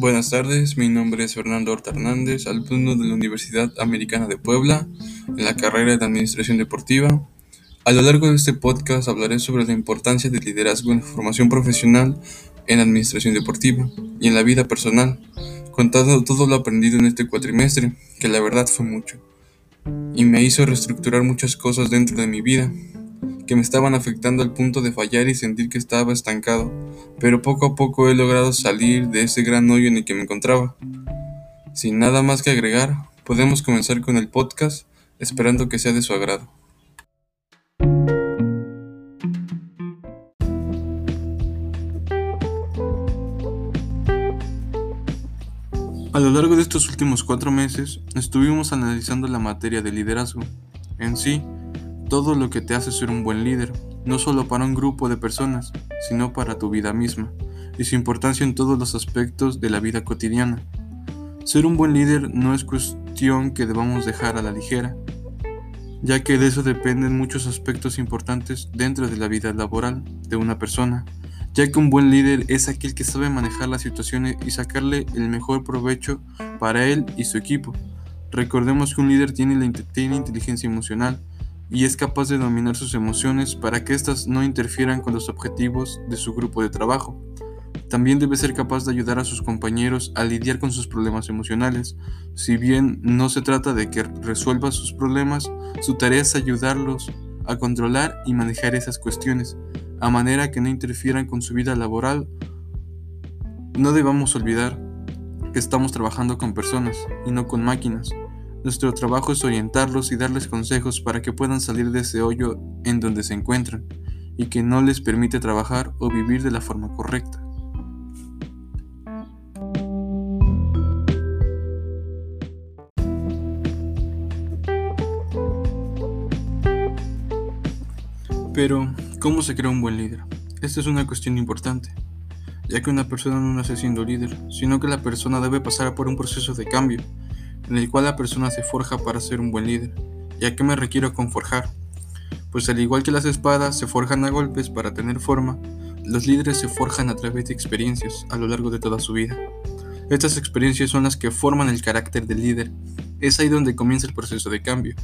Buenas tardes, mi nombre es Fernando Horta Hernández, alumno de la Universidad Americana de Puebla, en la carrera de Administración Deportiva. A lo largo de este podcast hablaré sobre la importancia del liderazgo en la formación profesional en Administración Deportiva y en la vida personal, contando todo lo aprendido en este cuatrimestre, que la verdad fue mucho, y me hizo reestructurar muchas cosas dentro de mi vida, que me estaban afectando al punto de fallar y sentir que estaba estancado, pero poco a poco he logrado salir de ese gran hoyo en el que me encontraba. Sin nada más que agregar, podemos comenzar con el podcast, esperando que sea de su agrado. A lo largo de estos últimos cuatro meses, estuvimos analizando la materia de liderazgo. En sí, todo lo que te hace ser un buen líder, no solo para un grupo de personas, sino para tu vida misma, y su importancia en todos los aspectos de la vida cotidiana. Ser un buen líder no es cuestión que debamos dejar a la ligera, ya que de eso dependen muchos aspectos importantes dentro de la vida laboral de una persona, ya que un buen líder es aquel que sabe manejar las situaciones y sacarle el mejor provecho para él y su equipo. Recordemos que un líder tiene, tiene inteligencia emocional, y es capaz de dominar sus emociones para que éstas no interfieran con los objetivos de su grupo de trabajo. También debe ser capaz de ayudar a sus compañeros a lidiar con sus problemas emocionales. Si bien no se trata de que resuelva sus problemas, su tarea es ayudarlos a controlar y manejar esas cuestiones, a manera que no interfieran con su vida laboral. No debamos olvidar que estamos trabajando con personas y no con máquinas. Nuestro trabajo es orientarlos y darles consejos para que puedan salir de ese hoyo en donde se encuentran y que no les permite trabajar o vivir de la forma correcta. Pero, ¿cómo se crea un buen líder? Esta es una cuestión importante, ya que una persona no nace siendo líder, sino que la persona debe pasar por un proceso de cambio en el cual la persona se forja para ser un buen líder. ¿Y a qué me requiero con forjar? Pues al igual que las espadas se forjan a golpes para tener forma, los líderes se forjan a través de experiencias a lo largo de toda su vida. Estas experiencias son las que forman el carácter del líder. Es ahí donde comienza el proceso de cambio.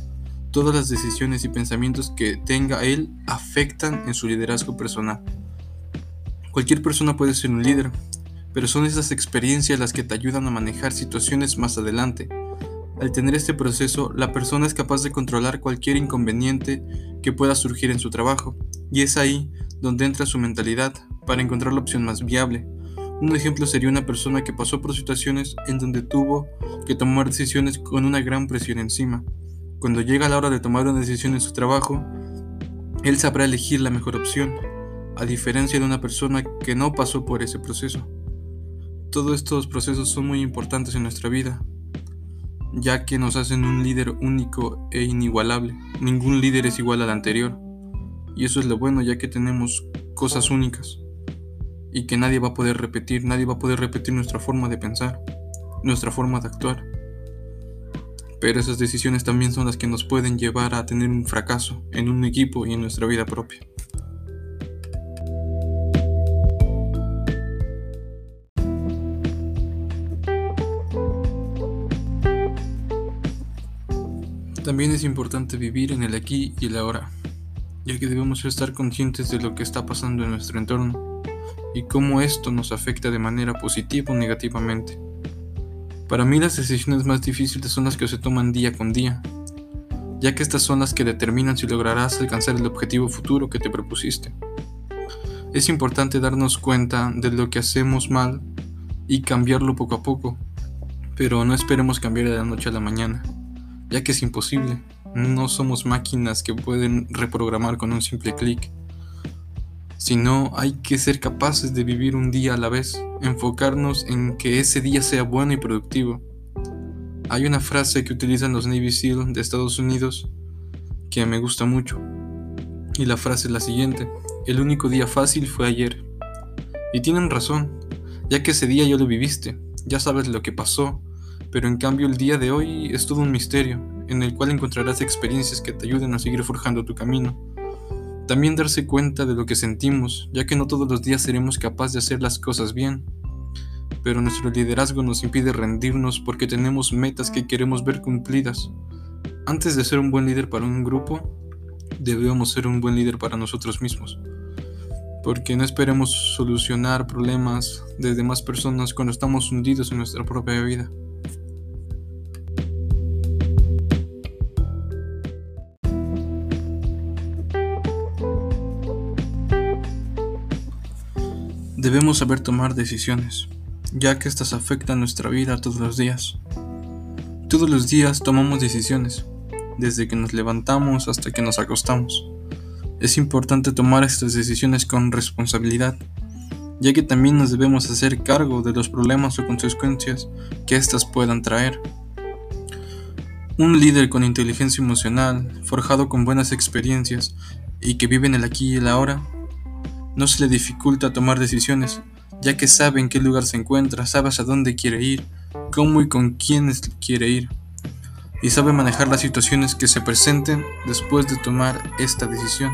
Todas las decisiones y pensamientos que tenga él afectan en su liderazgo personal. Cualquier persona puede ser un líder, pero son esas experiencias las que te ayudan a manejar situaciones más adelante al tener este proceso, la persona es capaz de controlar cualquier inconveniente que pueda surgir en su trabajo, y es ahí donde entra su mentalidad para encontrar la opción más viable. Un ejemplo sería una persona que pasó por situaciones en donde tuvo que tomar decisiones con una gran presión encima. Cuando llega la hora de tomar una decisión en su trabajo, él sabrá elegir la mejor opción, a diferencia de una persona que no pasó por ese proceso. Todos estos procesos son muy importantes en nuestra vida, ya que nos hacen un líder único e inigualable. Ningún líder es igual al anterior. Y eso es lo bueno, ya que tenemos cosas únicas y que nadie va a poder repetir, nadie va a poder repetir nuestra forma de pensar, nuestra forma de actuar. Pero esas decisiones también son las que nos pueden llevar a tener un fracaso en un equipo y en nuestra vida propia. También es importante vivir en el aquí y el ahora, ya que debemos estar conscientes de lo que está pasando en nuestro entorno y cómo esto nos afecta de manera positiva o negativamente. Para mí las decisiones más difíciles son las que se toman día con día, ya que estas son las que determinan si lograrás alcanzar el objetivo futuro que te propusiste. Es importante darnos cuenta de lo que hacemos mal y cambiarlo poco a poco, pero no esperemos cambiar de la noche a la mañana ya que es imposible. No somos máquinas que pueden reprogramar con un simple clic. Sino hay que ser capaces de vivir un día a la vez, enfocarnos en que ese día sea bueno y productivo. Hay una frase que utilizan los Navy SEAL de Estados Unidos que me gusta mucho. Y la frase es la siguiente, el único día fácil fue ayer. Y tienen razón, ya que ese día ya lo viviste, ya sabes lo que pasó, pero en cambio el día de hoy es todo un misterio, en el cual encontrarás experiencias que te ayuden a seguir forjando tu camino. También darse cuenta de lo que sentimos, ya que no todos los días seremos capaces de hacer las cosas bien. pero nuestro liderazgo nos impide rendirnos porque tenemos metas que queremos ver cumplidas. Antes de ser un buen líder para un grupo, debemos ser un buen líder para nosotros mismos. Porque no esperemos solucionar problemas de demás personas cuando estamos hundidos en nuestra propia vida. Debemos saber tomar decisiones, ya que estas afectan nuestra vida todos los días. Todos los días tomamos decisiones, desde que nos levantamos hasta que nos acostamos. Es importante tomar estas decisiones con responsabilidad, ya que también nos debemos hacer cargo de los problemas o consecuencias que éstas puedan traer. Un líder con inteligencia emocional, forjado con buenas experiencias y que vive en el aquí y el ahora, no se le dificulta tomar decisiones, ya que sabe en qué lugar se encuentra, sabe a dónde quiere ir, cómo y con quiénes quiere ir, y sabe manejar las situaciones que se presenten después de tomar esta decisión.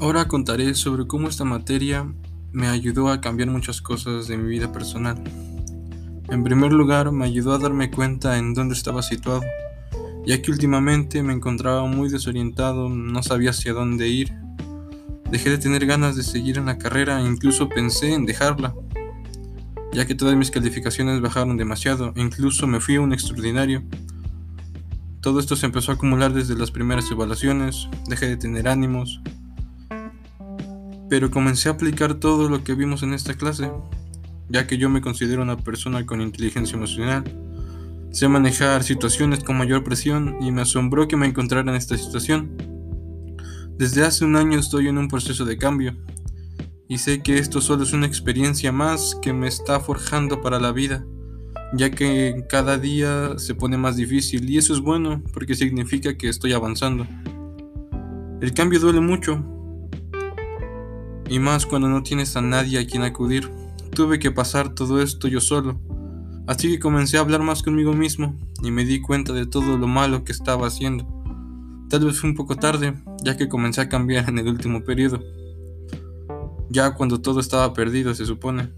Ahora contaré sobre cómo esta materia me ayudó a cambiar muchas cosas de mi vida personal. En primer lugar, me ayudó a darme cuenta en dónde estaba situado, ya que últimamente me encontraba muy desorientado, no sabía hacia dónde ir. Dejé de tener ganas de seguir en la carrera e incluso pensé en dejarla, ya que todas mis calificaciones bajaron demasiado incluso me fui a un extraordinario. Todo esto se empezó a acumular desde las primeras evaluaciones, dejé de tener ánimos, pero comencé a aplicar todo lo que vimos en esta clase ya que yo me considero una persona con inteligencia emocional. Sé manejar situaciones con mayor presión y me asombró que me encontrara en esta situación. Desde hace un año estoy en un proceso de cambio y sé que esto solo es una experiencia más que me está forjando para la vida, ya que cada día se pone más difícil y eso es bueno porque significa que estoy avanzando. El cambio duele mucho y más cuando no tienes a nadie a quien acudir. Tuve que pasar todo esto yo solo, así que comencé a hablar más conmigo mismo y me di cuenta de todo lo malo que estaba haciendo. Tal vez fue un poco tarde, ya que comencé a cambiar en el último periodo, ya cuando todo estaba perdido se supone.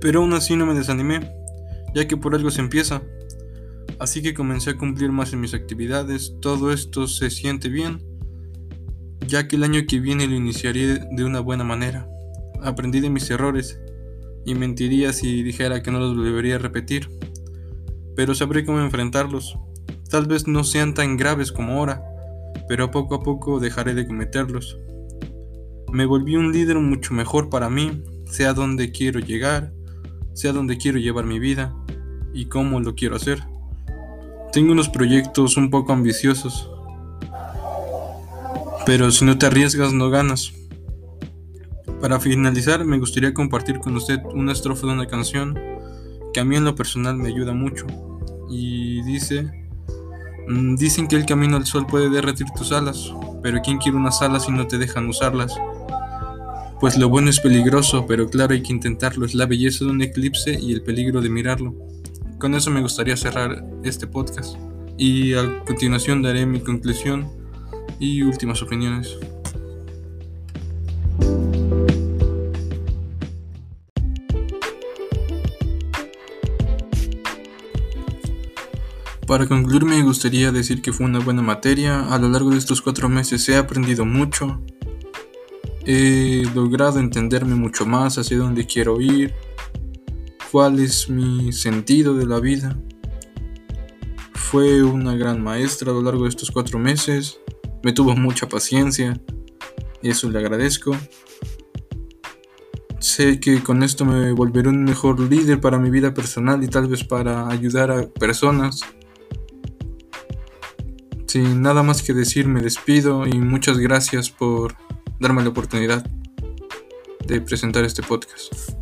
Pero aún así no me desanimé, ya que por algo se empieza. Así que comencé a cumplir más en mis actividades, todo esto se siente bien, ya que el año que viene lo iniciaré de una buena manera. Aprendí de mis errores y mentiría si dijera que no los volvería a repetir, pero sabré cómo enfrentarlos. Tal vez no sean tan graves como ahora, pero poco a poco dejaré de cometerlos. Me volví un líder mucho mejor para mí, sea donde quiero llegar, sea donde quiero llevar mi vida y cómo lo quiero hacer. Tengo unos proyectos un poco ambiciosos, pero si no te arriesgas no ganas. Para finalizar, me gustaría compartir con usted una estrofa de una canción que a mí en lo personal me ayuda mucho. Y dice, mm, dicen que el camino al sol puede derretir tus alas, pero ¿quién quiere unas alas si no te dejan usarlas? Pues lo bueno es peligroso, pero claro hay que intentarlo. Es la belleza de un eclipse y el peligro de mirarlo. Con eso me gustaría cerrar este podcast. Y a continuación daré mi conclusión y últimas opiniones. Para concluir me gustaría decir que fue una buena materia. A lo largo de estos cuatro meses he aprendido mucho. He logrado entenderme mucho más hacia dónde quiero ir. Cuál es mi sentido de la vida. Fue una gran maestra a lo largo de estos cuatro meses. Me tuvo mucha paciencia. Eso le agradezco. Sé que con esto me volveré un mejor líder para mi vida personal y tal vez para ayudar a personas sin nada más que decir, me despido y muchas gracias por darme la oportunidad de presentar este podcast.